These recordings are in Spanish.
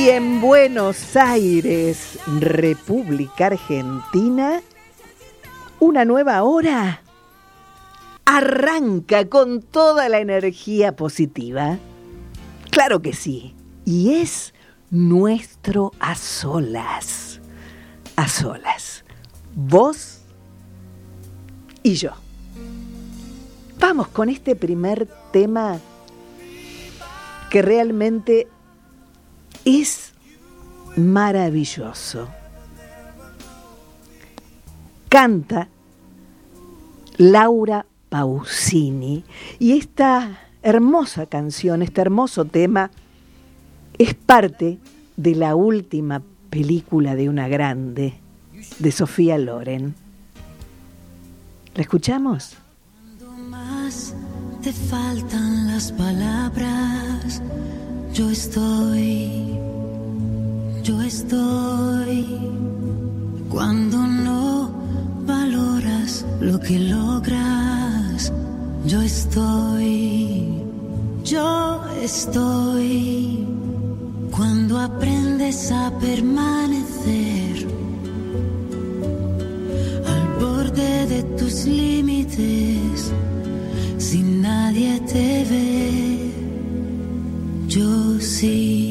Y en Buenos Aires, República Argentina, una nueva hora arranca con toda la energía positiva. Claro que sí. Y es nuestro a solas. A solas. Vos y yo. Vamos con este primer tema que realmente es maravilloso. Canta Laura Pausini y esta hermosa canción, este hermoso tema, es parte de la última película de una grande, de Sofía Loren. ¿La escuchamos? Cuando más te faltan las palabras, yo estoy, yo estoy. Cuando no valoras lo que logras, yo estoy, yo estoy. Cuando aprendes a permanecer al borde de tus límites, sin nadie te ve, yo sí.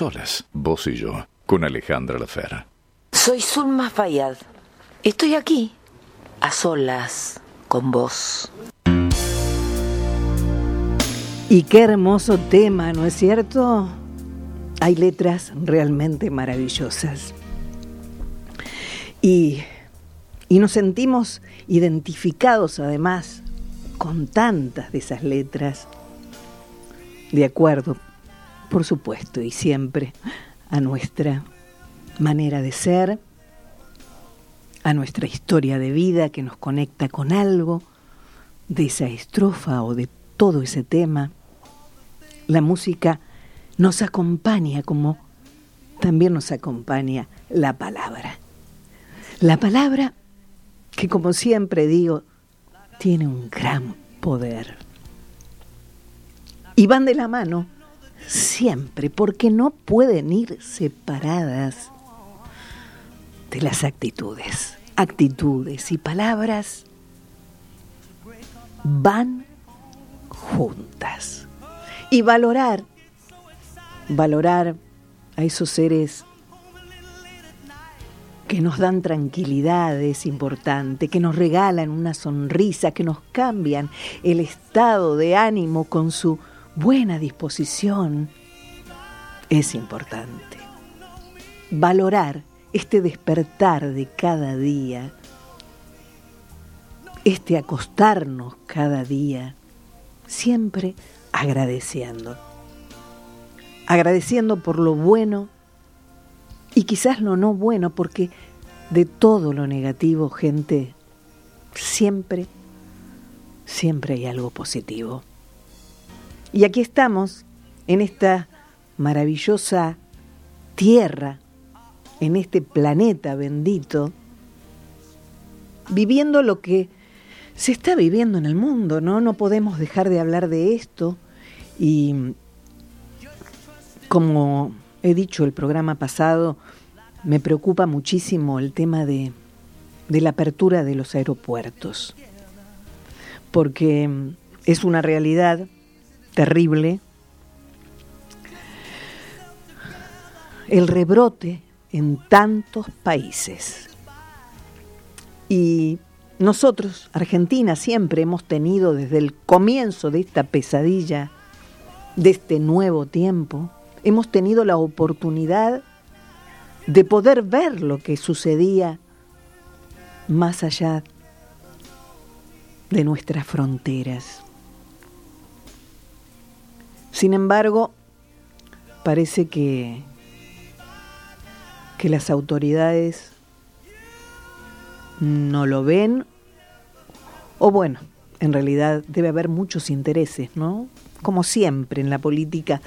Solas, vos y yo, con Alejandra Lafera. Soy Zulma Fayad. Estoy aquí, a solas, con vos. Y qué hermoso tema, ¿no es cierto? Hay letras realmente maravillosas. Y, y nos sentimos identificados además con tantas de esas letras. De acuerdo, por supuesto, y siempre a nuestra manera de ser, a nuestra historia de vida que nos conecta con algo de esa estrofa o de todo ese tema. La música nos acompaña como también nos acompaña la palabra. La palabra que como siempre digo, tiene un gran poder. Y van de la mano siempre, porque no pueden ir separadas de las actitudes. Actitudes y palabras van juntas. Y valorar, valorar a esos seres que nos dan tranquilidad es importante, que nos regalan una sonrisa, que nos cambian el estado de ánimo con su buena disposición, es importante. Valorar este despertar de cada día, este acostarnos cada día, siempre agradeciendo. Agradeciendo por lo bueno y quizás lo no bueno, porque de todo lo negativo, gente, siempre, siempre hay algo positivo. Y aquí estamos, en esta maravillosa tierra, en este planeta bendito, viviendo lo que se está viviendo en el mundo, ¿no? No podemos dejar de hablar de esto y como he dicho el programa pasado, me preocupa muchísimo el tema de, de la apertura de los aeropuertos, porque es una realidad terrible el rebrote en tantos países. Y nosotros, Argentina, siempre hemos tenido desde el comienzo de esta pesadilla, de este nuevo tiempo, hemos tenido la oportunidad de poder ver lo que sucedía más allá de nuestras fronteras. Sin embargo, parece que, que las autoridades no lo ven, o bueno, en realidad debe haber muchos intereses, ¿no? Como siempre en la política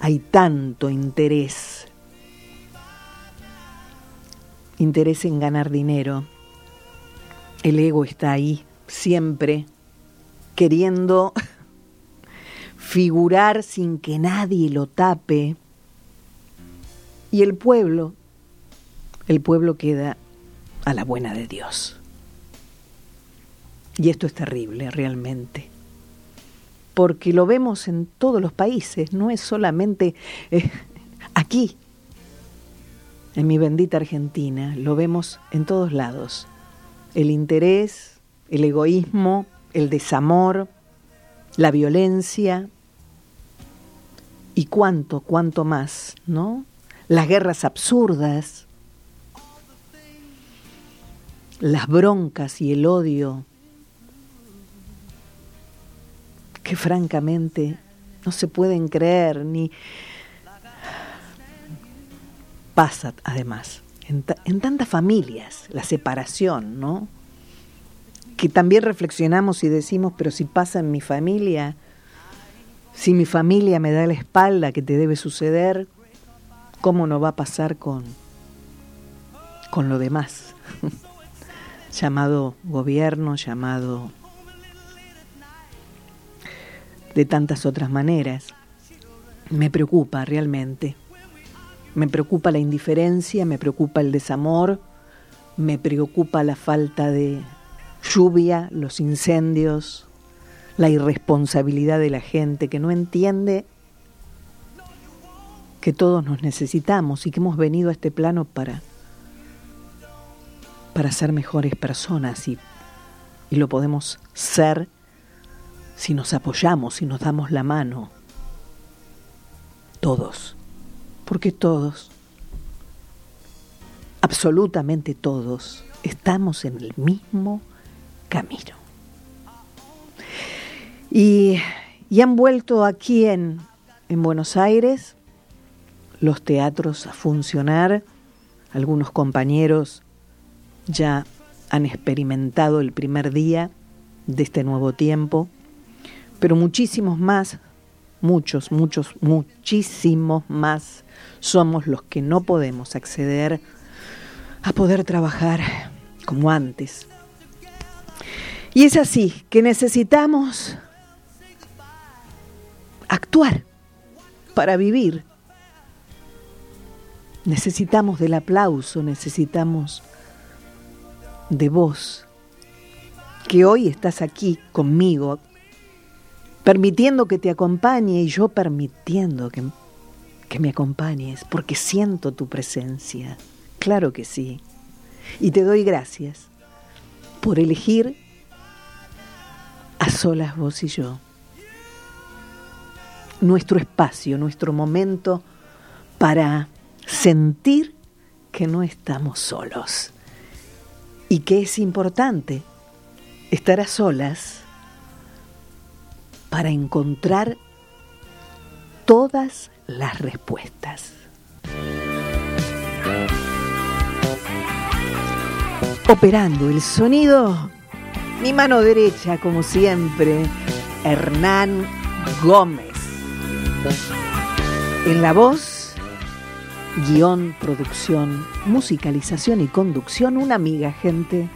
hay tanto interés. Interés en ganar dinero. El ego está ahí, siempre, queriendo figurar sin que nadie lo tape. Y el pueblo, el pueblo queda a la buena de Dios. Y esto es terrible, realmente porque lo vemos en todos los países, no es solamente eh, aquí, en mi bendita Argentina, lo vemos en todos lados. El interés, el egoísmo, el desamor, la violencia y cuánto, cuánto más, ¿no? Las guerras absurdas, las broncas y el odio que francamente no se pueden creer ni pasa además en, en, tantas familias la separación, ¿no? Que también reflexionamos y decimos, pero si pasa en mi familia, si mi familia me da la espalda que te debe suceder, ¿cómo no va a pasar con, con lo demás? llamado gobierno, llamado de tantas otras maneras. Me preocupa realmente. Me preocupa la indiferencia, me preocupa el desamor, me preocupa la falta de lluvia, los incendios, la irresponsabilidad de la gente que no entiende que todos nos necesitamos y que hemos venido a este plano para, para ser mejores personas y, y lo podemos ser si nos apoyamos, si nos damos la mano. Todos, porque todos, absolutamente todos, estamos en el mismo camino. Y, han vuelto aquí en, en Buenos Aires los teatros a funcionar. Algunos compañeros ya han experimentado el primer día de este nuevo tiempo, pero muchísimos más, muchos, muchos, muchísimos más somos los que no podemos acceder a poder trabajar como antes. Y es así que necesitamos actuar para vivir. Necesitamos del aplauso, necesitamos de vos, que hoy estás aquí conmigo, permitiendo que te acompañe y yo permitiendo que, que me acompañes, porque siento tu presencia. Claro que sí. Y te doy gracias por elegir a solas vos y yo. Nuestro espacio, nuestro momento para sentir que no estamos solos y que es importante estar a solas para encontrar todas las respuestas. Operando el sonido, mi mano derecha, como siempre, Hernán Gómez. En la voz, guion, producción, musicalización y conducción, una amiga, gente,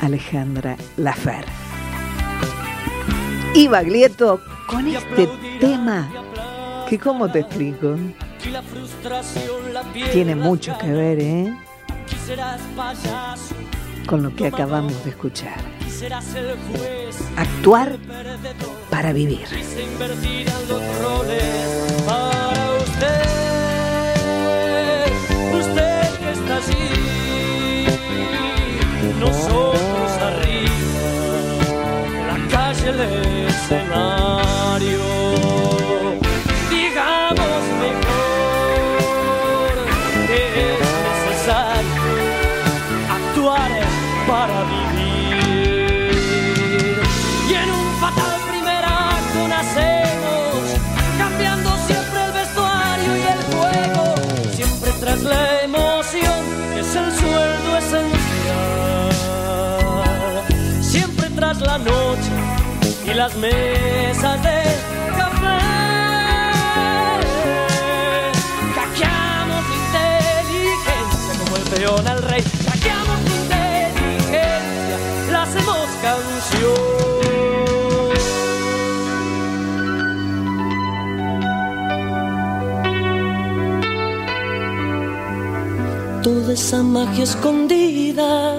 Alejandra Lafer. Y Baglietto con este tema que, ¿cómo te explico? Tiene mucho que ver, ¿eh? Con lo que acabamos de escuchar. Actuar para vivir. nosotros arriba, la calle el las mesas de café. Hackeamos inteligencia como el peón al rey. Hackeamos inteligencia La hacemos canción. Toda esa magia escondida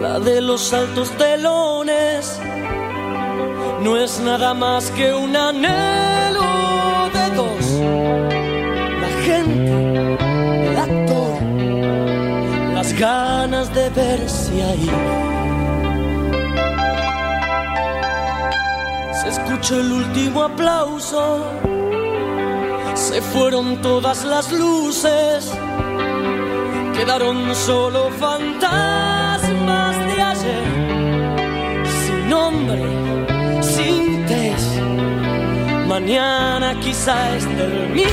La de los altos telones no es nada más que un anhelo de dos. La gente, el actor, las ganas de verse ahí. Se escuchó el último aplauso, se fueron todas las luces, quedaron solo fantasmas de ayer, sin nombre. Mañana quizá esté el mío.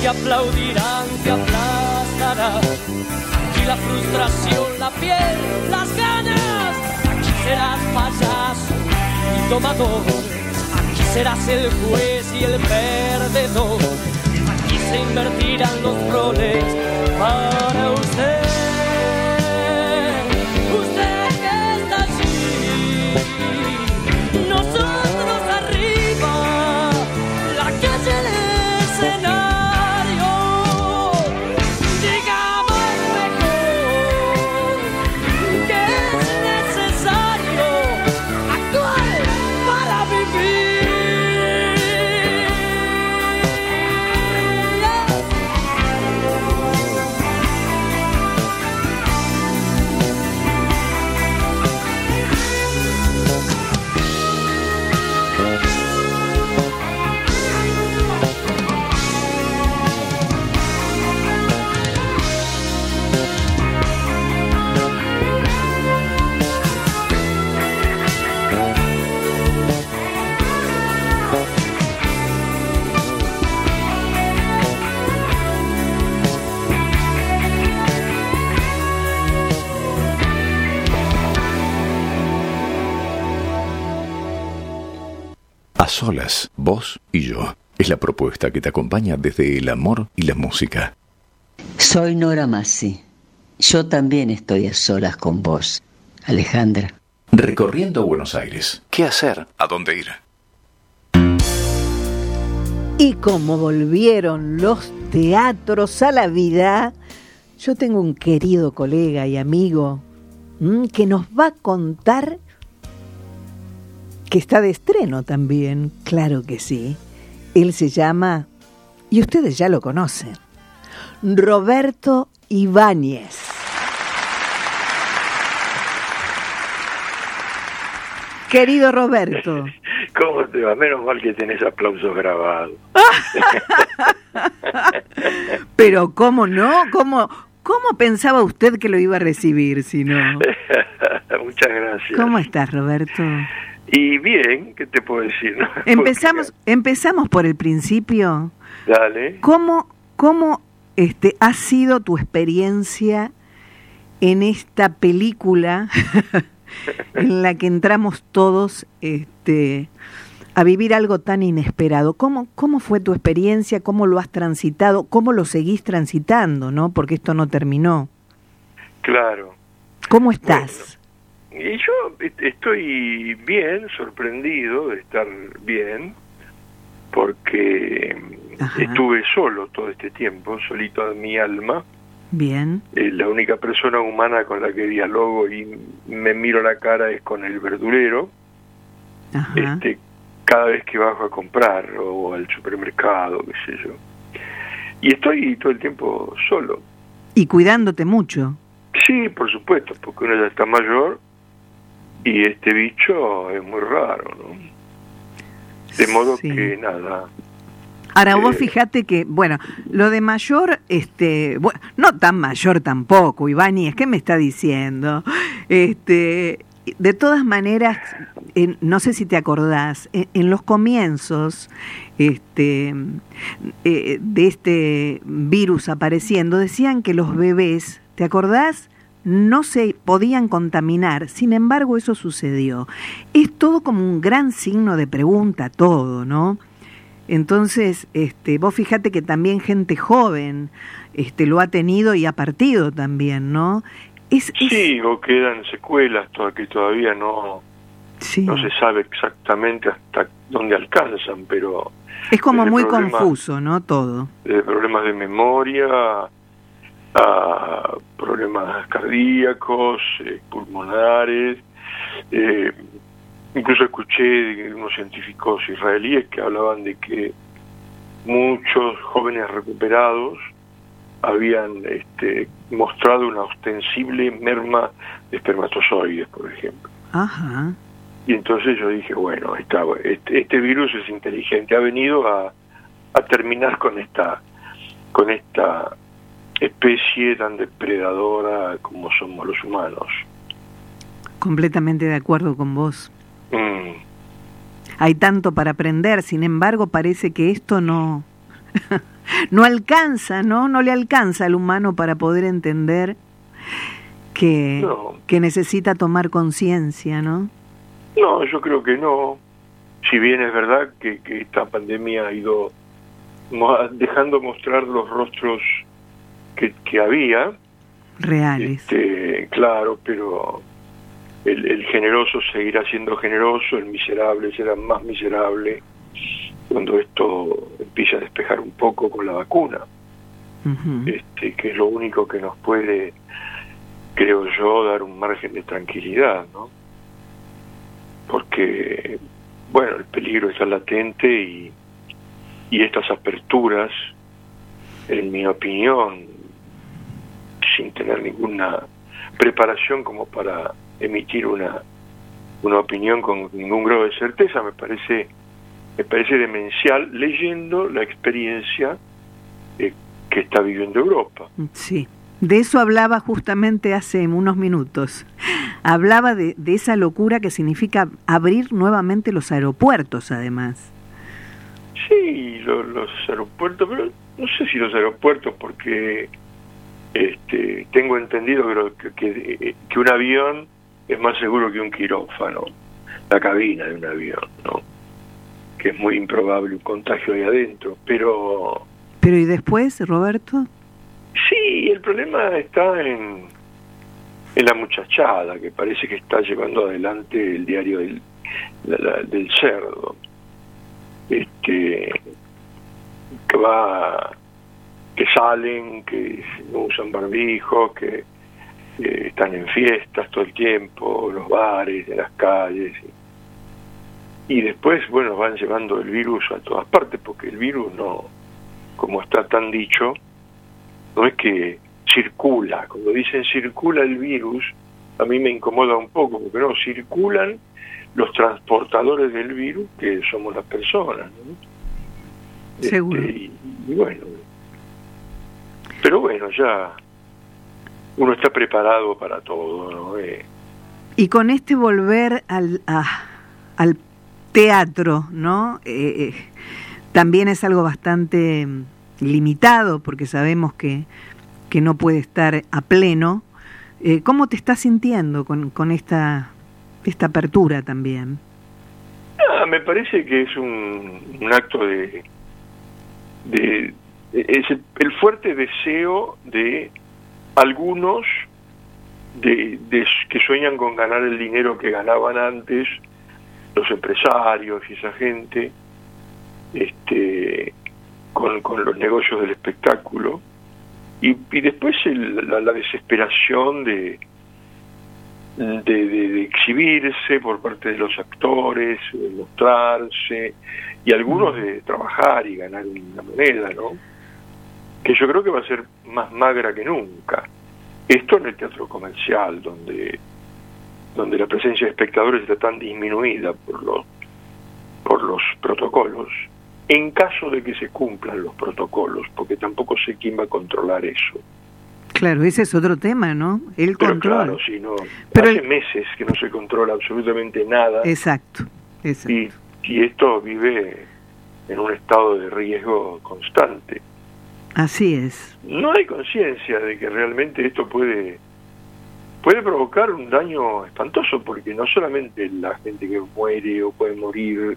Que aplaudirán, que aplastarán. Aquí la frustración, la piel, las ganas. Aquí serás payaso y tomador. Aquí serás el juez y el perdedor. Aquí se invertirán los roles para. Usted A solas, vos y yo. Es la propuesta que te acompaña desde el amor y la música. Soy Nora Massi. Yo también estoy a solas con vos, Alejandra. Recorriendo Buenos Aires. ¿Qué hacer? ¿A dónde ir? Y como volvieron los teatros a la vida, yo tengo un querido colega y amigo mm, que nos va a contar que está de estreno también, claro que sí. Él se llama, y ustedes ya lo conocen, Roberto Ibáñez. Querido Roberto. ¿Cómo te va? Menos mal que tenés aplausos grabados. Pero ¿cómo no? ¿Cómo, ¿Cómo pensaba usted que lo iba a recibir si no? Muchas gracias. ¿Cómo estás, Roberto? Y bien, ¿qué te puedo decir? no? Empezamos, empezamos por el principio. Dale. ¿Cómo, cómo este, ha sido tu experiencia en esta película en la que entramos todos este, a vivir algo tan inesperado? ¿Cómo, ¿Cómo fue tu experiencia? ¿Cómo lo has transitado? ¿Cómo lo seguís transitando? ¿no? Porque esto no terminó. Claro. ¿Cómo estás? Y yo est- estoy bien, sorprendido de estar bien, porque Ajá. estuve solo todo este tiempo, solito en mi alma. Bien. Eh, la única persona humana con la que dialogo y me miro la cara es con el verdulero. Ajá. este, cada vez que bajo a comprar o al supermercado, qué sé yo. Y estoy todo el tiempo solo. Y cuidándote mucho. Sí, por supuesto, porque uno ya está mayor y este bicho es muy raro, ¿no? De modo Sí. que nada. Ahora vos Eh, fijate que, bueno, lo de mayor, este, bueno, no tan mayor tampoco, Ivani, es que me está diciendo, este, de todas maneras, en- no sé si te acordás, en, en los comienzos, este, eh, de este virus apareciendo, decían que los bebés, ¿te acordás? No se podían contaminar, sin embargo eso sucedió. Es todo como un gran signo de pregunta, todo, ¿no? Entonces, este, vos fíjate que también gente joven este, lo ha tenido y ha partido también, ¿no? Es, es- Sí, o quedan secuelas que todavía no, sí. no se sabe exactamente hasta dónde alcanzan, pero es como muy problema- confuso, ¿no? Todo. de problemas de memoria a problemas cardíacos, eh, pulmonares. eh, incluso escuché de unos científicos israelíes que hablaban de que muchos jóvenes recuperados habían este, mostrado una ostensible merma de espermatozoides, por ejemplo. Ajá. Y entonces yo dije, bueno, está, este, este virus es inteligente, ha venido a, a terminar con esta, con esta especie tan depredadora como somos los humanos. Completamente de acuerdo con vos. Mm, Hay tanto para aprender, sin embargo, parece que esto no no alcanza, ¿no? No le alcanza al humano para poder entender que, No. que necesita tomar conciencia, ¿no? no, yo creo que no. Si bien es verdad que, que esta pandemia ha ido dejando mostrar los rostros que, que había, Reales. Este, claro, pero el, el generoso seguirá siendo generoso, el miserable será más miserable cuando esto empiece a despejar un poco con la vacuna, este, que es lo único que nos puede, creo yo, dar un margen de tranquilidad, ¿no? Porque, bueno, el peligro está latente y, y estas aperturas, en mi opinión, sin tener ninguna preparación como para emitir una, una opinión con ningún grado de certeza, me parece, me parece demencial leyendo la experiencia eh, que está viviendo Europa. Sí, de eso hablaba justamente hace unos minutos. Hablaba de, de esa locura que significa abrir nuevamente los aeropuertos, además. Sí, lo- los aeropuertos, pero no sé si los aeropuertos, porque este, tengo entendido que, que, que- que un avión es más seguro que un quirófano, la cabina de un avión, ¿no? Que que es muy improbable un contagio ahí adentro. Pero Pero ¿y después, Roberto? sí, el problema está en, en la muchachada que parece que está llevando adelante el diario del, la- la- del cerdo. Este, que va, que salen, que no usan barbijos, que eh, están en fiestas todo el tiempo, los bares, en las calles. Y, después, bueno, van llevando el virus a todas partes, porque el virus no, como está tan dicho, no es que circula. Cuando dicen circula el virus, a mí me incomoda un poco, porque no, circulan los transportadores del virus, que somos las personas. ¿no? Seguro. Este, y, y bueno, pero bueno, ya uno está preparado para todo, ¿no? Eh, Y con este volver al, a- al teatro, ¿no? Eh, eh, también es algo bastante mm, limitado porque sabemos que, que no puede estar a pleno. Eh, ¿Cómo te estás sintiendo con, con esta, esta apertura también? Ah, me parece que es un, un acto de, de es el, fuerte deseo de algunos de, de- que sueñan con ganar el dinero que ganaban antes los empresarios y esa gente este con, con los negocios del espectáculo y, y después el- la, la desesperación de, de, de- de exhibirse por parte de los actores, de mostrarse, y algunos de trabajar y ganar una moneda, ¿no? Que yo creo que va a ser más magra que nunca. Esto en el teatro comercial, donde, donde la presencia de espectadores está tan disminuida por los, por los protocolos, en caso de que se cumplan los protocolos, porque tampoco sé quién va a controlar eso. Claro, ese es otro tema, ¿no? El Pero control. claro, si no, Pero hace el- meses que no se controla absolutamente nada Exacto, exacto. y, y esto vive en un estado de riesgo constante. Así es. No hay conciencia de que realmente esto puede puede provocar un daño espantoso porque no solamente la gente que muere o puede morir,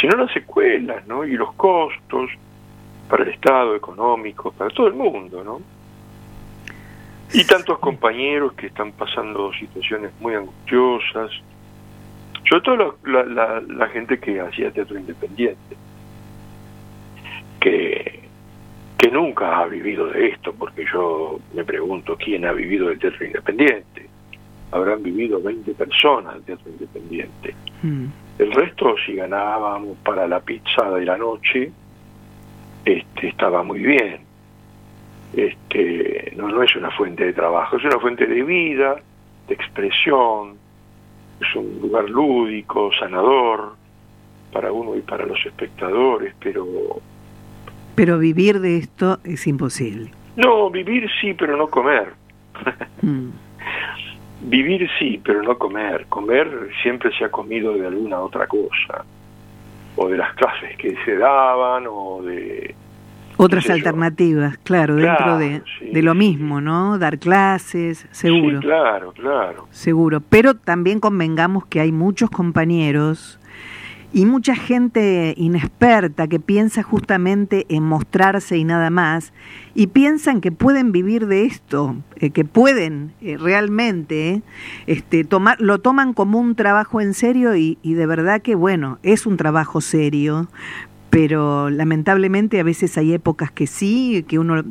sino las secuelas, ¿no? Y los costos para el Estado económico, para todo el mundo, ¿no? Y tantos compañeros que están pasando situaciones muy angustiosas, sobre todo la, la, la- gente que hacía teatro independiente, que, que nunca ha vivido de esto, porque yo me pregunto quién ha vivido del teatro independiente. Habrán vivido 20 personas del teatro independiente. Mm. El resto, si ganábamos para la pizza de la noche, este, estaba muy bien. Este, no, no es una fuente de trabajo, es una fuente de vida, de expresión, es un lugar lúdico, sanador para uno y para los espectadores, pero Pero vivir de esto es imposible. no, vivir sí, pero no comer. Mm. Vivir sí, pero no comer. Comer siempre se ha comido de alguna otra cosa. O de las clases que se daban, o de... Otras alternativas, claro, dentro de, sí, de lo sí. mismo, ¿no? Dar clases, seguro. Sí, claro, claro. Seguro, pero también convengamos que hay muchos compañeros y mucha gente inexperta que piensa justamente en mostrarse y nada más, y piensan que pueden vivir de esto, eh, que pueden eh, realmente este, tomar, lo toman como un trabajo en serio y, y de verdad que bueno, es un trabajo serio, pero lamentablemente a veces hay épocas que sí, que uno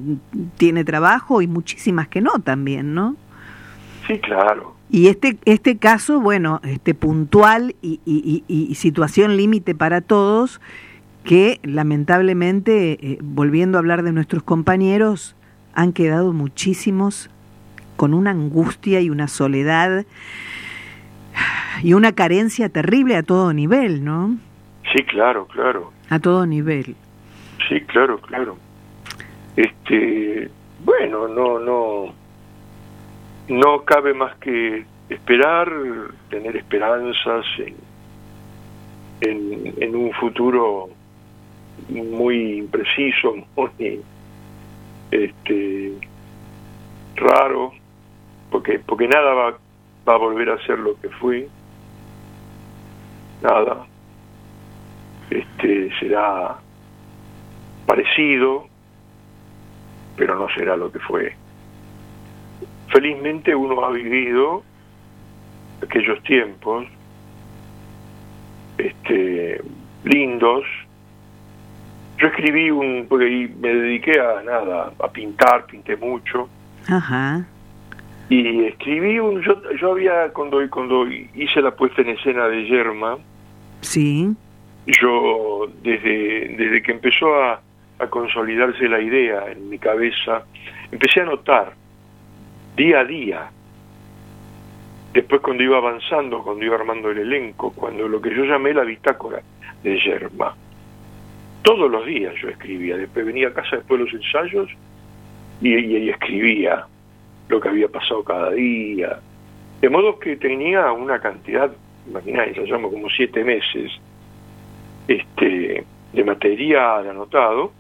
tiene trabajo y muchísimas que no también, ¿no? Sí, claro. Y este, este caso, bueno, este puntual y, y- y- y situación límite para todos, que lamentablemente, eh, volviendo a hablar de nuestros compañeros, han quedado muchísimos con una angustia y una soledad y una carencia terrible a todo nivel, ¿no? Sí, claro, claro. A todo nivel. Sí, claro, claro. Este, bueno, no, no, no cabe más que esperar, tener esperanzas en, en, un futuro muy impreciso, muy este, raro, porque, porque nada va, va a volver a ser lo que fue, nada. este, será parecido, pero no será lo que fue. Felizmente uno ha vivido aquellos tiempos este, lindos. Yo escribí un, porque me dediqué a nada, a pintar, pinté mucho, Ajá. y escribí un, yo, yo había, cuando, cuando hice la puesta en escena de Yerma, Sí. yo desde, desde que empezó a, a consolidarse la idea en mi cabeza, empecé a notar día a día, después cuando iba avanzando, cuando iba armando el elenco, cuando lo que yo llamé la bitácora de Yerma. Todos los días yo escribía, después venía a casa después de los ensayos y, y- escribía lo que había pasado cada día. De modo que tenía una cantidad, imagináis, llamo como siete meses este, de material anotado,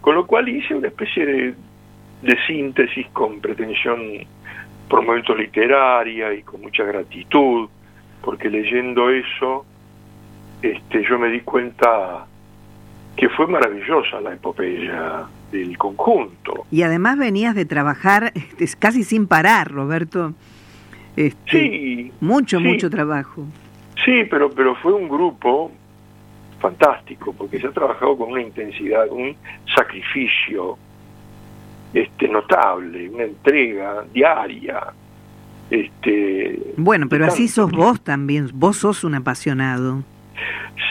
con lo cual hice una especie de, de síntesis con pretensión por momentos literaria y con mucha gratitud, porque leyendo eso este, yo me di cuenta que fue maravillosa la epopeya del conjunto. Y además venías de trabajar este, casi sin parar, Roberto. Este, Sí, Mucho, sí. mucho trabajo. Sí, pero, pero fue un grupo fantástico, porque se ha trabajado con una intensidad, un sacrificio este notable, una entrega diaria. Este, Bueno, pero así sos vos también. Vos sos un apasionado.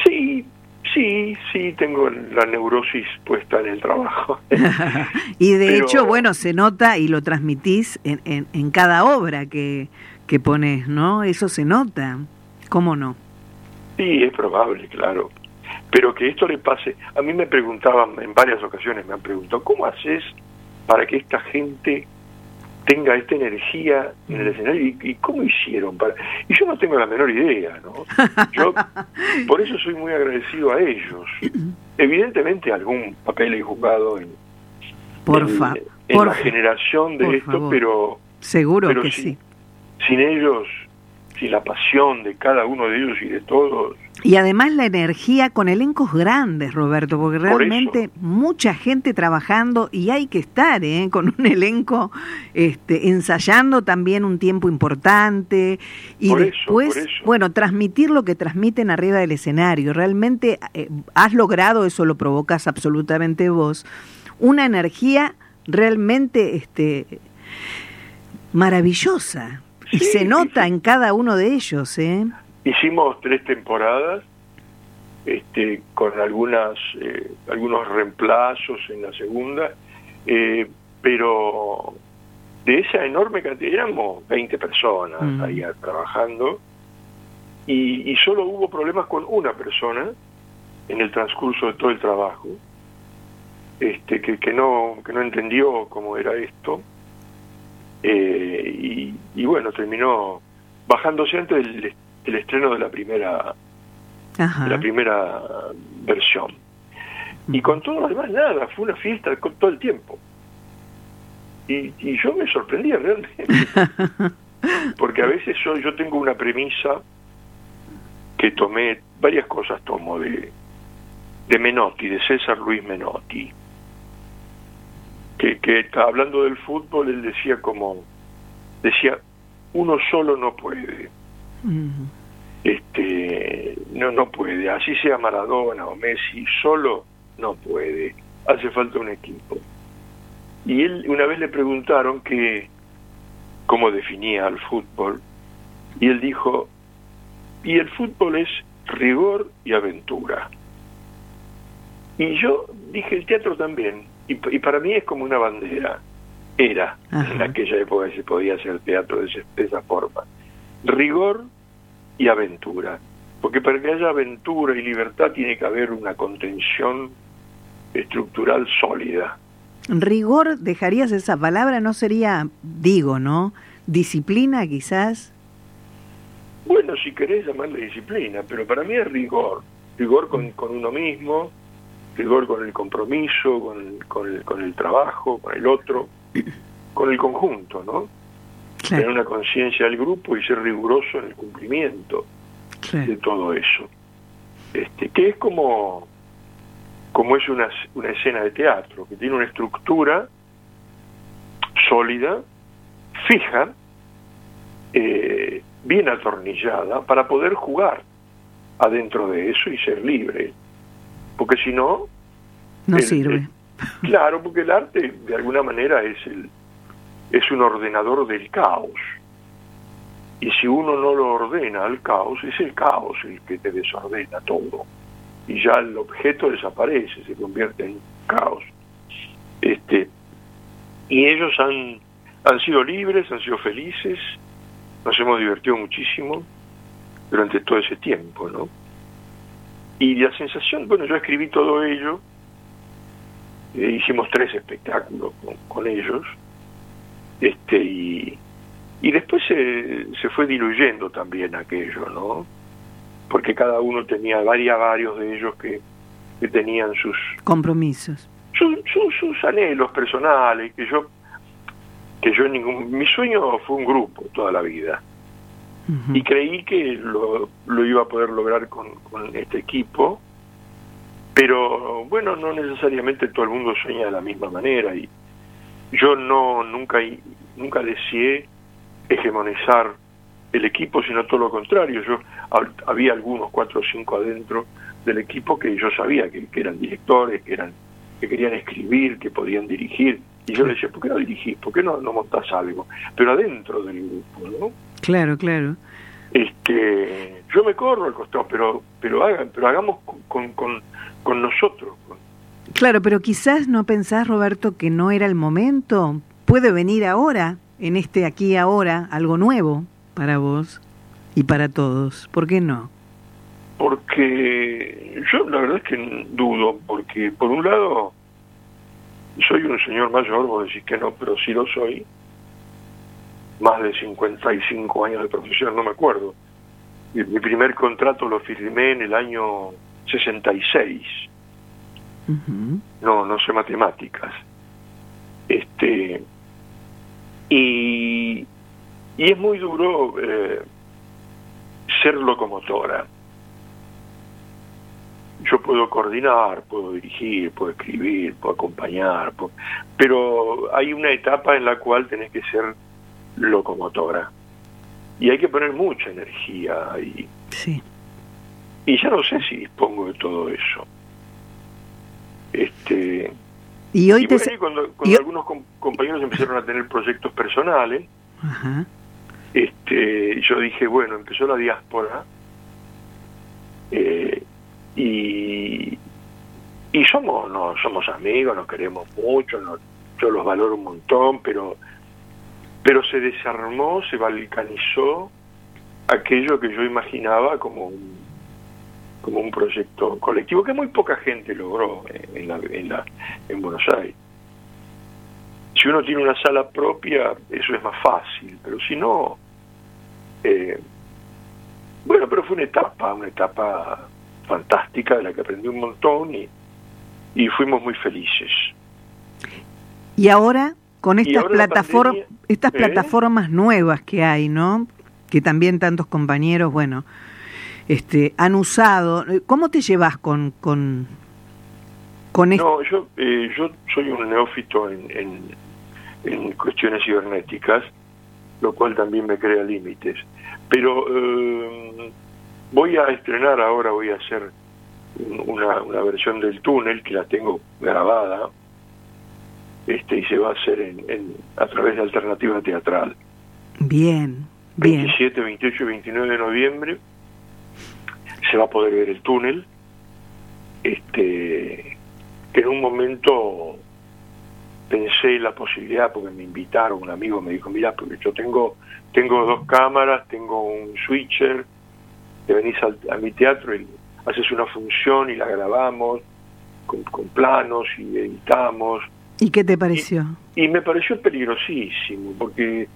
Sí, sí, sí, tengo la neurosis puesta en el trabajo. y de Pero- hecho, bueno, se nota y lo transmitís en, en, en cada obra que, que pones, ¿no? Eso se nota. ¿Cómo no? Sí, es probable, claro. Pero que esto le pase, a mí me preguntaban en varias ocasiones, me han preguntado, ¿cómo haces para que esta gente tenga esta energía en el escenario? ¿Y, y cómo hicieron? para Y yo no tengo la menor idea, ¿no? Yo por eso soy muy agradecido a ellos. Evidentemente algún papel he jugado en, la generación de esto, favor. pero Seguro pero que sí. sin ellos, sin la pasión de cada uno de ellos y de todos, Y además la energía con elencos grandes, Roberto, porque Por realmente mucha gente trabajando y hay que estar ¿eh? con un elenco este, ensayando también un tiempo importante y Por después, eso. bueno, transmitir lo que transmiten arriba del escenario. Realmente eh, has logrado, eso lo provocas absolutamente vos, una energía realmente este, maravillosa. Y se nota sí. en cada uno de ellos, ¿eh? Hicimos tres temporadas, este, con algunas, eh, algunos reemplazos en la segunda, eh, pero de esa enorme cantidad, éramos 20 personas Mm. ahí trabajando, y, y solo hubo problemas con una persona en el transcurso de todo el trabajo, este, que, que no, que no entendió cómo era esto, eh, y, y bueno, terminó bajándose antes del, del estreno de la primera Ajá. de la primera versión. Y con todo lo demás, nada, fue una fiesta con todo el tiempo. Y, y yo me sorprendía realmente, porque a veces yo, yo tengo una premisa que tomé, varias cosas tomo de, de Menotti, de César Luis Menotti, que, que hablando del fútbol, él decía como, decía, uno solo no puede Este no no puede. Así sea Maradona o Messi solo no puede. Hace falta un equipo. Y él una vez le preguntaron que cómo definía al fútbol y él dijo y el fútbol es rigor y aventura y yo dije el teatro también y, y para mí es como una bandera. Era. Ajá. en aquella época que se podía hacer teatro de esa forma. Rigor y aventura. Porque para que haya aventura y libertad tiene que haber una contención estructural sólida. Rigor, dejarías esa palabra, no sería, digo, ¿no? Disciplina quizás. Bueno, si querés llamarle disciplina, pero para mí es rigor. Rigor con, con uno mismo, rigor con el compromiso, con, con, el, con el trabajo, con el otro, con el conjunto, ¿no? Tener una conciencia del grupo y ser riguroso en el cumplimiento de todo eso. este, que es como, como es una, una escena de teatro, que tiene una estructura sólida, fija, eh, bien atornillada, para poder jugar adentro de eso y ser libre. Porque si no... No el- sirve. el- claro, porque el arte de alguna manera es, el, es un ordenador del caos. Y si uno no lo ordena al caos, es el caos el que te desordena todo. Y ya el objeto desaparece, se convierte en caos. Este, y ellos han, han sido libres, han sido felices, nos hemos divertido muchísimo durante todo ese tiempo, ¿no? Y la sensación, bueno, yo escribí todo ello, eh, hicimos tres espectáculos con, con ellos, este y, y después se, se fue diluyendo también aquello, ¿no? Porque cada uno tenía, varios, varios de ellos que, que tenían sus, Compromisos. sus, sus, sus anhelos personales, que yo, que yo ningún, mi sueño fue un grupo toda la vida y creí que lo, lo iba a poder lograr con, con este equipo, pero bueno, no necesariamente todo el mundo sueña de la misma manera y yo no nunca nunca deseé hegemonizar el equipo, sino todo lo contrario. Yo hab- había algunos cuatro o cinco adentro del equipo que yo sabía que, que eran directores, que eran que querían escribir, que podían dirigir. Y yo les decía, ¿por qué no dirigís? ¿Por qué no, no montás algo? Pero adentro del grupo, ¿no? Claro, claro. este yo me corro al costado pero pero hagan pero hagamos con con, con nosotros con- Claro, pero quizás no pensás, Roberto, que no era el momento. Puede venir ahora, en este aquí ahora, algo nuevo para vos y para todos. ¿Por qué no? porque yo la verdad es que dudo porque por un lado soy un señor mayor vos decís que no pero sí lo soy más de 55 años de profesión no me acuerdo mi primer contrato lo firmé en el año 66 No, no sé matemáticas. Este y, y es muy duro eh, ser locomotora. Yo puedo coordinar, puedo dirigir, puedo escribir, puedo acompañar, puedo- pero hay una etapa en la cual tenés que ser locomotora. Y hay que poner mucha energía y, Sí. y ya no sé si dispongo de todo eso. Este, Y hoy y te... bueno, cuando, cuando y- algunos com- compañeros empezaron a tener proyectos personales, Ajá. este, yo dije, bueno, empezó la diáspora eh, y, y somos no somos amigos, nos queremos mucho, nos- yo los valoro un montón, pero pero se desarmó, se balcanizó aquello que yo imaginaba como un como un proyecto colectivo que muy poca gente logró en, la, en, la, en Buenos Aires. Si uno tiene una sala propia, eso es más fácil, pero si no, eh, bueno, pero fue una etapa, una etapa fantástica de la que aprendí un montón y, y fuimos muy felices. Y ahora, con estas, ahora la plataform- pandemia- estas ¿Eh? plataformas nuevas que hay, ¿no? Que también tantos compañeros, bueno, este, han usado. ¿Cómo te llevas con, con, con esto? No, yo, eh, yo soy un neófito en, en, en cuestiones cibernéticas, lo cual también me crea límites. Pero eh, voy a estrenar ahora, voy a hacer un- una, una versión del túnel que la tengo grabada este y se va a hacer en, en- a través de alternativa teatral. Bien, bien. 27, 28 y 29 de noviembre se va a poder ver el túnel este que en un momento pensé la posibilidad porque me invitaron un amigo me dijo mira porque yo tengo tengo dos cámaras tengo un switcher te venís al- a mi teatro y haces una función y la grabamos con, con planos y editamos ¿Y qué te pareció? y me pareció peligrosísimo, porque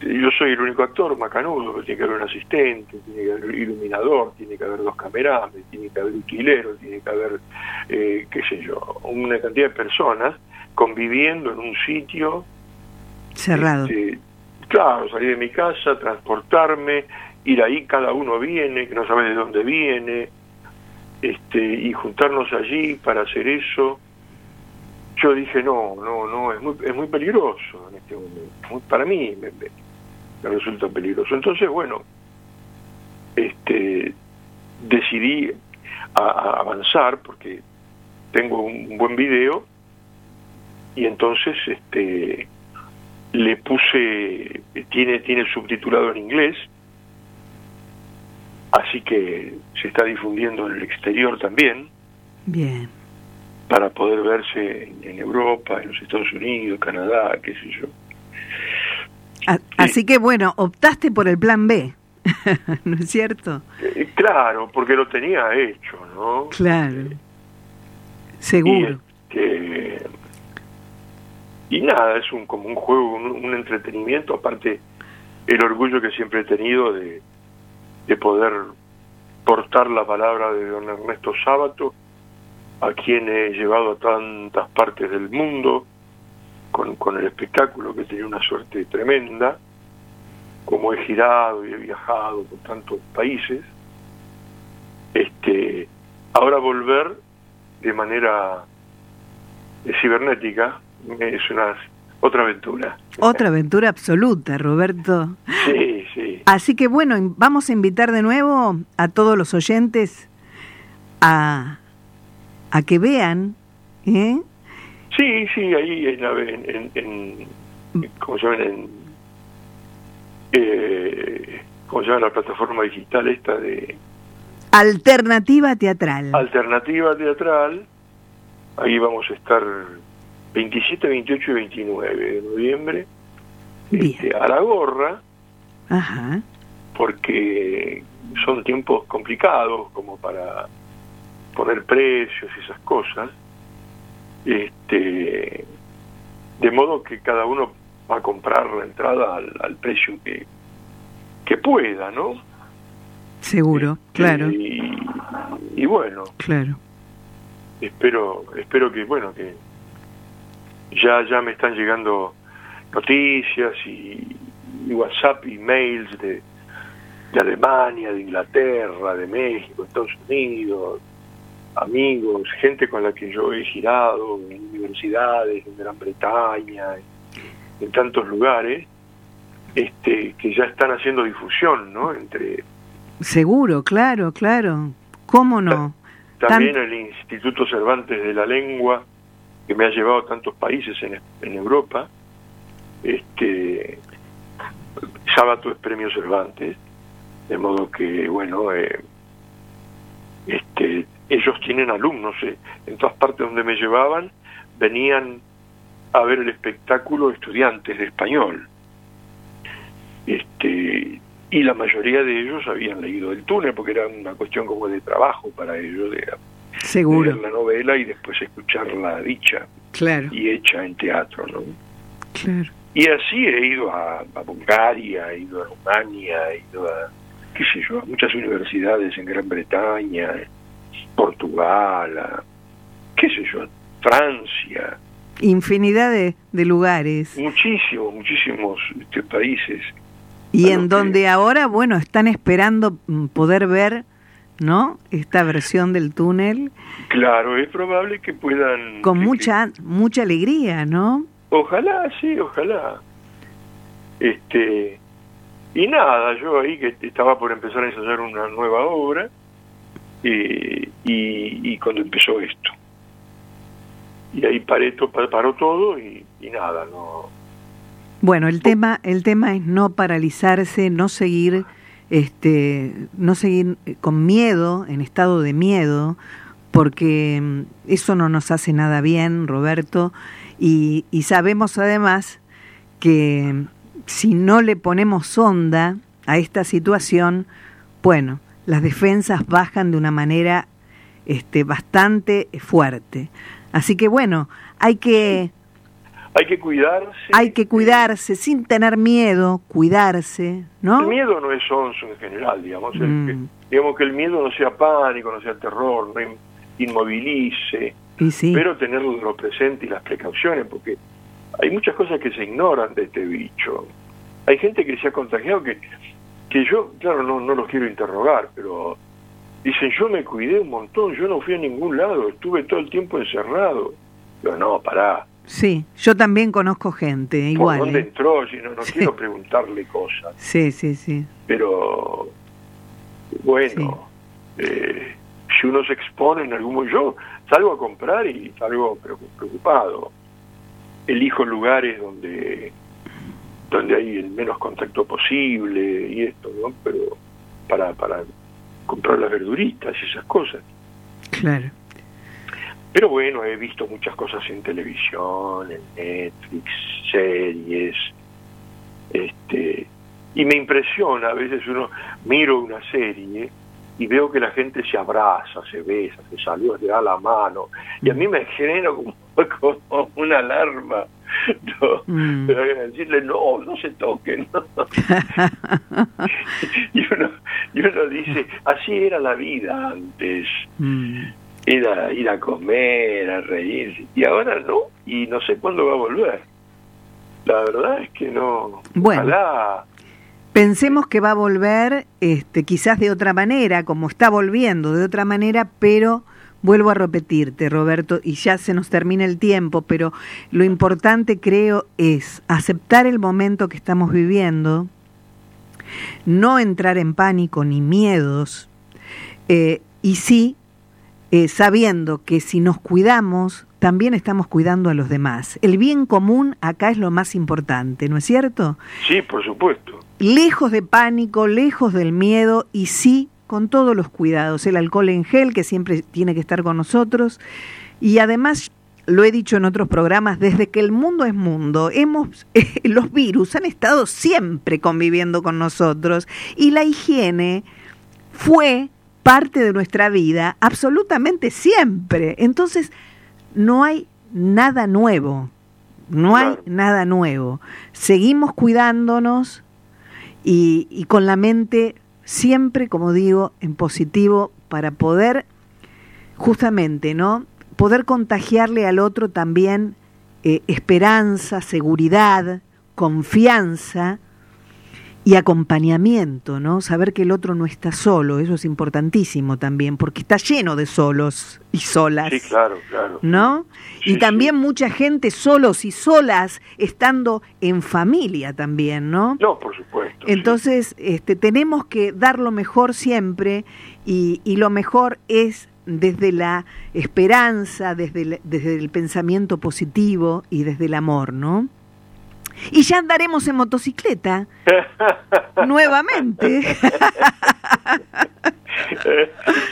yo soy el único actor macanudo, tiene que haber un asistente, tiene que haber iluminador, tiene que haber dos camerames, tiene que haber utilero, tiene que haber, eh, qué sé yo, una cantidad de personas conviviendo en un sitio. Cerrado. este, claro, salir de mi casa, transportarme, ir ahí, cada uno viene, que no sabe de dónde viene. este, y juntarnos allí para hacer eso. Yo dije, no, no, no, es muy, es muy peligroso en este momento. Para mí me, me- me resulta peligroso. Entonces, bueno, este, decidí a- a avanzar porque tengo un buen video y entonces este le puse tiene tiene subtitulado en inglés así que se está difundiendo en el exterior también Bien. para poder verse en, en Europa, en los Estados Unidos, Canadá, qué sé yo. A- Así que bueno, optaste por el plan B, ¿no es cierto? Eh, claro, porque lo tenía hecho, ¿no? Claro. Seguro. Y, este, y nada, es un como un juego, un, un entretenimiento, aparte el orgullo que siempre he tenido de, de poder portar la palabra de don Ernesto Sábato, a quien he llevado a tantas partes del mundo con, con el espectáculo, que tenía una suerte tremenda, como he girado y he viajado por tantos países, este ahora volver de manera eh, cibernética es una otra aventura. Otra aventura absoluta, Roberto. Sí, sí. Así que bueno, vamos a invitar de nuevo a todos los oyentes a, a que vean, ¿eh? Sí, sí, ahí en, la- en, en, en- ¿cómo se llama? En, eh, ¿Cómo se llama la plataforma digital esta de Alternativa teatral. alternativa teatral? Ahí vamos a estar 27, 28 y 29 de noviembre este, a la gorra. Ajá. porque son tiempos complicados como para poner precios y esas cosas. Este, de modo que cada uno va a comprar la entrada al, al precio que, que pueda, ¿no? Seguro, claro, Y, y bueno, claro. espero espero que bueno que ya ya me están llegando noticias y, y WhatsApp y mails de, de Alemania, de Inglaterra, de México, Estados Unidos, amigos, gente con la que yo he girado en universidades, en Gran Bretaña, en, en tantos lugares, este que ya están haciendo difusión, ¿no? Entre Seguro, claro, claro. ¿Cómo no? También Tan- el Instituto Cervantes de la Lengua, que me ha llevado a tantos países en, en Europa. Este, Sábato es premio Cervantes, de modo que, bueno, eh, este, ellos tienen alumnos. eh, en todas partes donde me llevaban, venían a ver el espectáculo estudiantes de español. Este, y la mayoría de ellos habían leído el túnel porque era una cuestión como de trabajo para ellos de Seguro, leer la novela y después escucharla dicha claro, y hecha en teatro ¿no? claro. y así he ido a, a Bulgaria he ido a Rumania he ido a qué sé yo a muchas universidades en Gran Bretaña Portugal a, qué sé yo Francia Infinidad de, de lugares. muchísimos muchísimos este, países Y en donde que- ahora, bueno, están esperando mm, poder ver, ¿no? Esta versión del túnel claro es probable que puedan con que- mucha, mucha alegría, ¿no? Ojalá, sí, ojalá. Este y nada, yo ahí que estaba por empezar a ensayar una nueva obra eh, y, y cuando empezó esto. Y ahí paré paró todo y, y nada, no. Bueno, el tema, el tema es no paralizarse, no seguir, este, no seguir con miedo, en estado de miedo, porque mm, eso no nos hace nada bien, Roberto, y, y sabemos además que mm, si no le ponemos onda a esta situación, bueno, las defensas bajan de una manera este, bastante fuerte. Así que bueno, hay que Hay que cuidarse. hay que cuidarse sin tener miedo, cuidarse, ¿no? El miedo no es onzo en general, digamos. Mm. digamos que el miedo no sea pánico, no sea terror, no in- inmovilice, Y sí, pero tenerlo presente y las precauciones, porque hay muchas cosas que se ignoran de este bicho. Hay gente que se ha contagiado que, que yo, claro, no, no los quiero interrogar, pero Dicen, yo me cuidé un montón, yo no fui a ningún lado, estuve todo el tiempo encerrado. Yo, no, pará, Sí, yo también conozco gente ¿por igual. dónde ¿eh? entró? Si no, no quiero preguntarle cosas. Sí, sí, sí. Pero, bueno, eh, si uno se expone en algún momento, yo salgo a comprar y salgo preocu- preocupado. Elijo lugares donde donde hay el menos contacto posible y esto, ¿no? Pero para, para comprar las verduritas y esas cosas. Claro. Pero bueno, he visto muchas cosas en televisión, en Netflix, series, este, y me impresiona, a veces uno miro una serie y veo que la gente se abraza, se besa, se saluda, se da la mano, y a mí me genera como, como una alarma, ¿no? Mm. Pero decirle, no, no se toquen, ¿no? y, uno, y uno dice, así era la vida antes, Mm. ir a, ir a comer, a reírse, y ahora no, y no sé cuándo va a volver. La verdad es que no. Bueno. Ojalá. Pensemos que va a volver, este, quizás de otra manera, como está volviendo de otra manera, pero vuelvo a repetirte, Roberto, y ya se nos termina el tiempo, pero lo importante creo es aceptar el momento que estamos viviendo, no entrar en pánico ni miedos, eh, y sí eh, sabiendo que si nos cuidamos, también estamos cuidando a los demás. El bien común acá es lo más importante, ¿no es cierto? Sí, por supuesto. lejos de pánico, lejos del miedo y sí con todos los cuidados. El alcohol en gel que siempre tiene que estar con nosotros y además lo he dicho en otros programas, desde que el mundo es mundo, hemos los virus han estado siempre conviviendo con nosotros y la higiene fue parte de nuestra vida absolutamente siempre. Entonces, no hay nada nuevo. No hay nada nuevo. Seguimos cuidándonos y, y con la mente siempre, como digo, en positivo para poder justamente, ¿no? Poder contagiarle al otro también eh, esperanza, seguridad, confianza y acompañamiento, ¿no? Saber que el otro no está solo, eso es importantísimo también, porque está lleno de solos y solas. Sí, claro, claro. ¿no? Sí, y también sí. mucha gente solos y solas estando en familia también, ¿no? No, por supuesto. sí. Entonces, este, tenemos que dar lo mejor siempre y, y lo mejor es desde la esperanza, desde el, desde el pensamiento positivo y desde el amor, ¿no? Y ya andaremos en motocicleta nuevamente.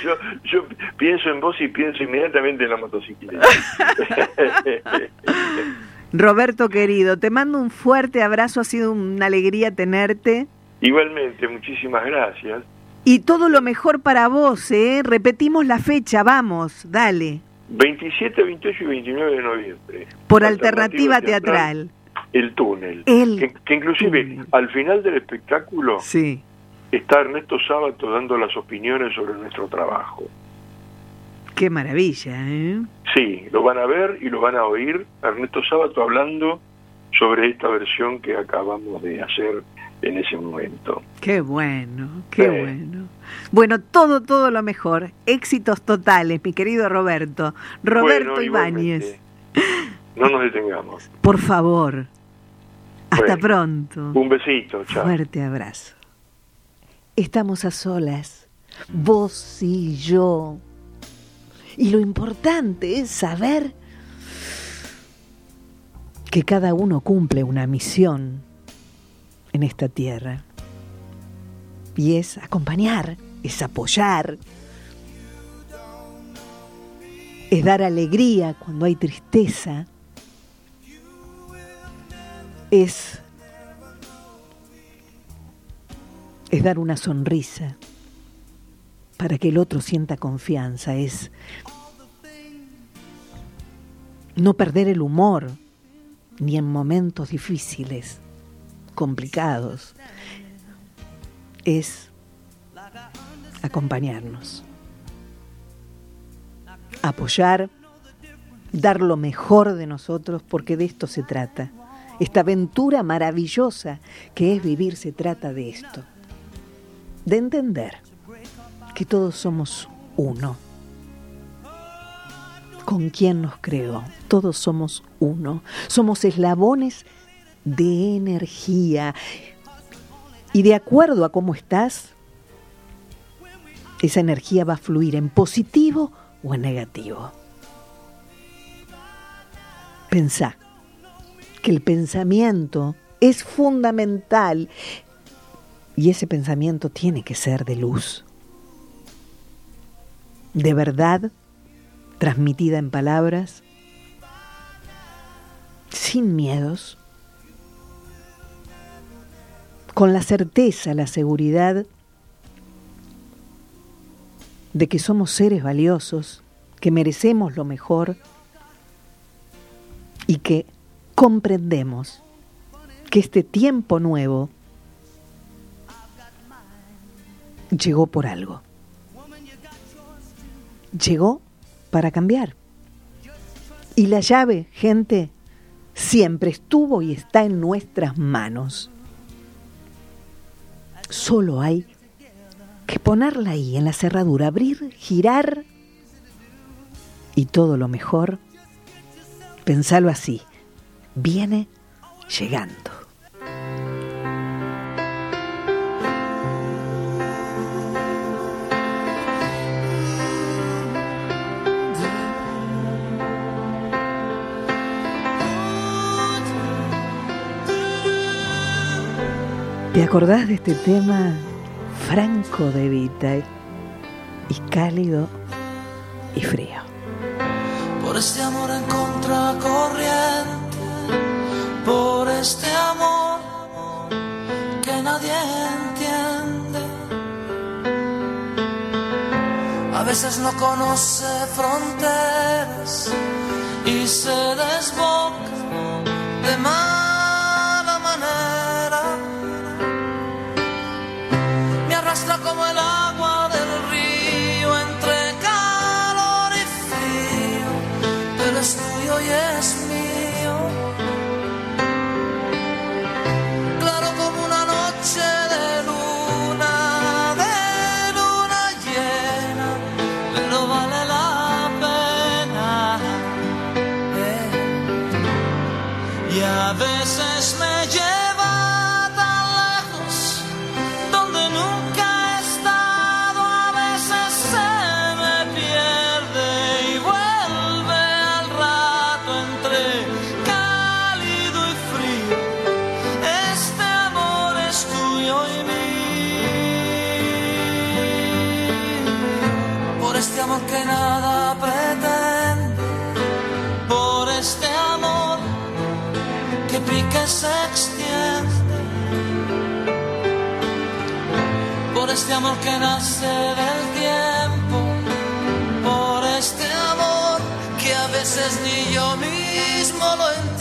yo, yo pienso en vos y pienso inmediatamente en la motocicleta. Roberto querido, te mando un fuerte abrazo, ha sido una alegría tenerte. Igualmente, muchísimas gracias. Y todo lo mejor para vos, ¿eh? Repetimos la fecha, vamos, dale. 27, 28 y 29 de noviembre. Por alternativa teatral. El túnel. El que, que inclusive túnel. al final del espectáculo Sí. está Ernesto Sábato dando las opiniones sobre nuestro trabajo. Qué maravilla, ¿eh? Sí, lo van a ver y lo van a oír. Ernesto Sábato hablando sobre esta versión que acabamos de hacer en ese momento. Qué bueno, qué bueno. Bueno, todo, todo lo mejor. Éxitos totales, mi querido Roberto. Roberto Bueno, Ibáñez. No nos detengamos. por favor. Hasta Bueno. pronto. Un besito, chao. Fuerte abrazo. Estamos a solas, vos y yo. Y lo importante es saber que cada uno cumple una misión en esta tierra. Y es acompañar, es apoyar, es dar alegría cuando hay tristeza, es es dar una sonrisa para que el otro sienta confianza, es no perder el humor ni en momentos difíciles, complicados, es acompañarnos, apoyar, dar lo mejor de nosotros, porque de esto se trata. Esta aventura maravillosa que es vivir se trata de esto, de entender que todos somos uno. ¿Con quién nos creo? Todos somos uno. Somos eslabones de energía. Y de acuerdo a cómo estás, esa energía va a fluir en positivo o en negativo. Pensá que el pensamiento es fundamental y ese pensamiento tiene que ser de luz, de verdad, transmitida en palabras, sin miedos, con la certeza, la seguridad de que somos seres valiosos, que merecemos lo mejor y que comprendemos que este tiempo nuevo llegó por algo. Llegó para cambiar. Y la llave, gente, siempre estuvo y está en nuestras manos. Solo hay que ponerla ahí en la cerradura, abrir, girar y todo lo mejor, pensarlo así, viene llegando. ¿Te acordás de este tema franco de Vita y cálido y frío? Veces no conoce fronteras y se desboca este amor que nace del tiempo, por este amor que a veces ni yo mismo lo entiendo.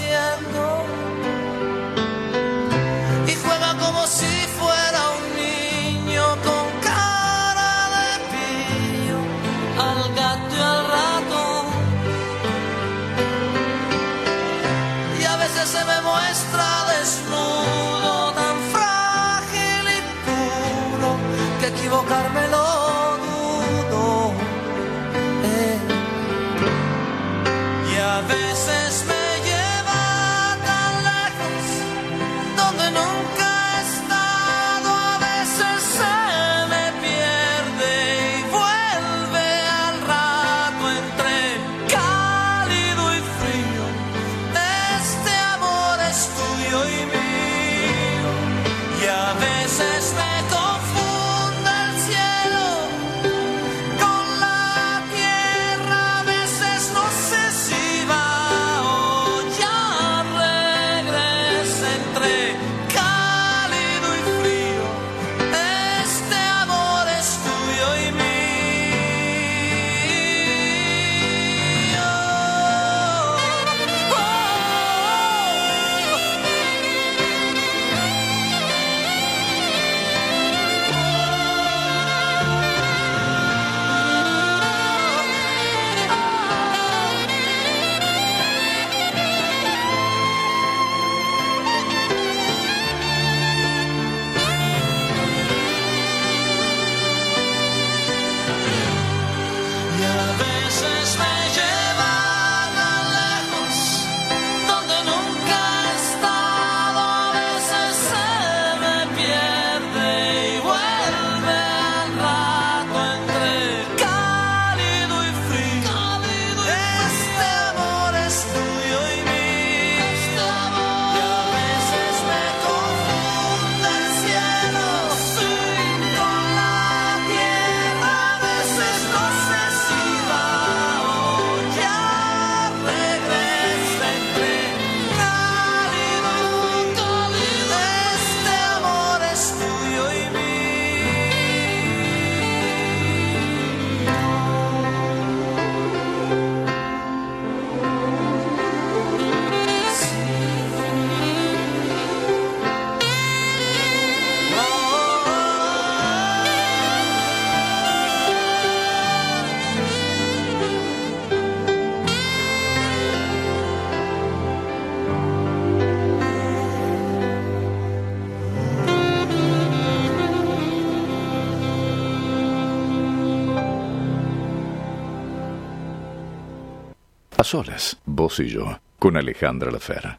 Solas, vos y yo, con Alejandra Lafer.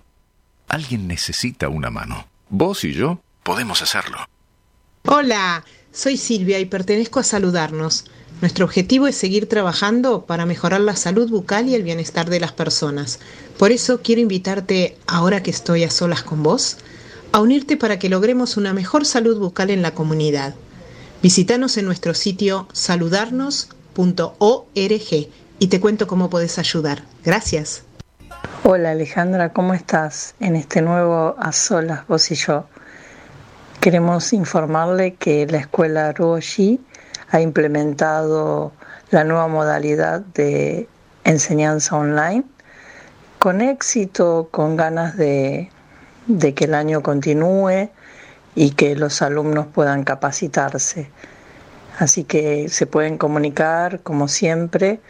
Alguien necesita una mano. Vos y yo podemos hacerlo. Hola, soy Silvia y pertenezco a Saludarnos. Nuestro objetivo es seguir trabajando para mejorar la salud bucal y el bienestar de las personas. Por eso quiero invitarte, ahora que estoy a solas con vos, a unirte para que logremos una mejor salud bucal en la comunidad. Visítanos en nuestro sitio saludarnos.org y te cuento cómo podés ayudar. Gracias. Hola Alejandra, ¿cómo estás? En este nuevo A Solas, vos y yo. Queremos informarle que la escuela Ruoshi ha implementado la nueva modalidad de enseñanza online con éxito, con ganas de que el año continúe y que los alumnos puedan capacitarse. Así que se pueden comunicar, como siempre,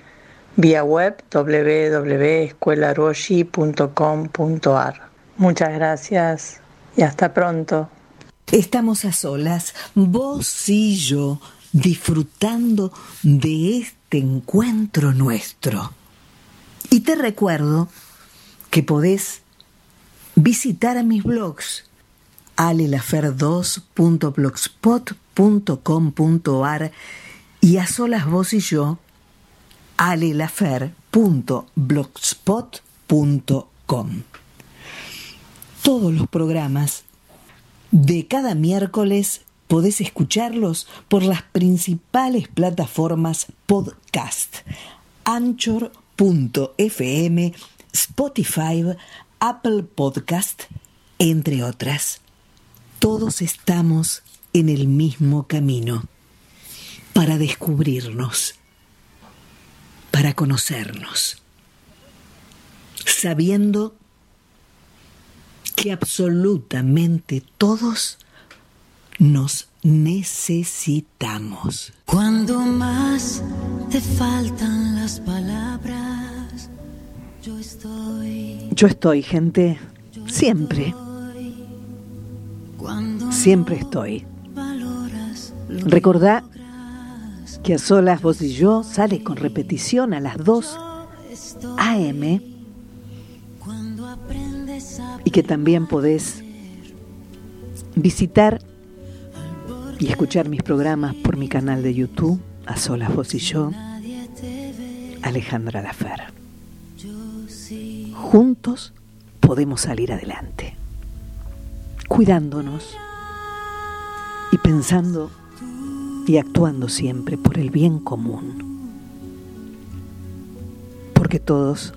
vía web www.escuelaroshi.com.ar. Muchas gracias y hasta pronto. Estamos a solas, vos y yo, disfrutando de este encuentro nuestro. Y te recuerdo que podés visitar a mis blogs alelafer2.blogspot.com.ar y a solas vos y yo alelafer.blogspot.com. Todos los programas de cada miércoles podés escucharlos por las principales plataformas podcast. Anchor.fm, Spotify, Apple Podcast, entre otras. Todos estamos en el mismo camino para descubrirnos, para conocernos, sabiendo que absolutamente todos nos necesitamos. Cuando más te faltan las palabras, yo estoy. Yo estoy, gente, siempre, siempre estoy. Recordá que a solas vos y yo sale con repetición a las 2 AM y que también podés visitar y escuchar mis programas por mi canal de YouTube, A Solas Vos y Yo, Alejandra Lafer. Juntos podemos salir adelante, cuidándonos y pensando y actuando siempre por el bien común, porque todos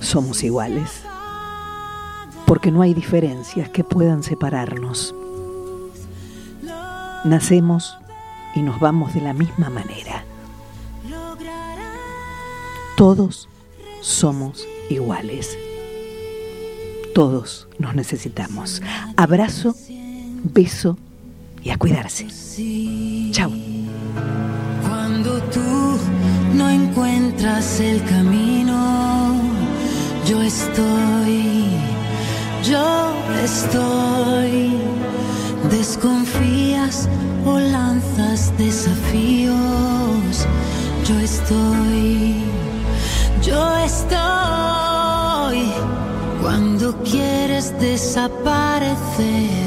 somos iguales porque no hay diferencias que puedan separarnos. Nacemos y nos vamos de la misma manera. Todos somos iguales. Todos nos necesitamos. Abrazo, beso y a cuidarse. Chao. Cuando tú no encuentras el camino, yo estoy, yo estoy. Desconfías o lanzas desafíos, yo estoy, yo estoy. Cuando quieres desaparecer,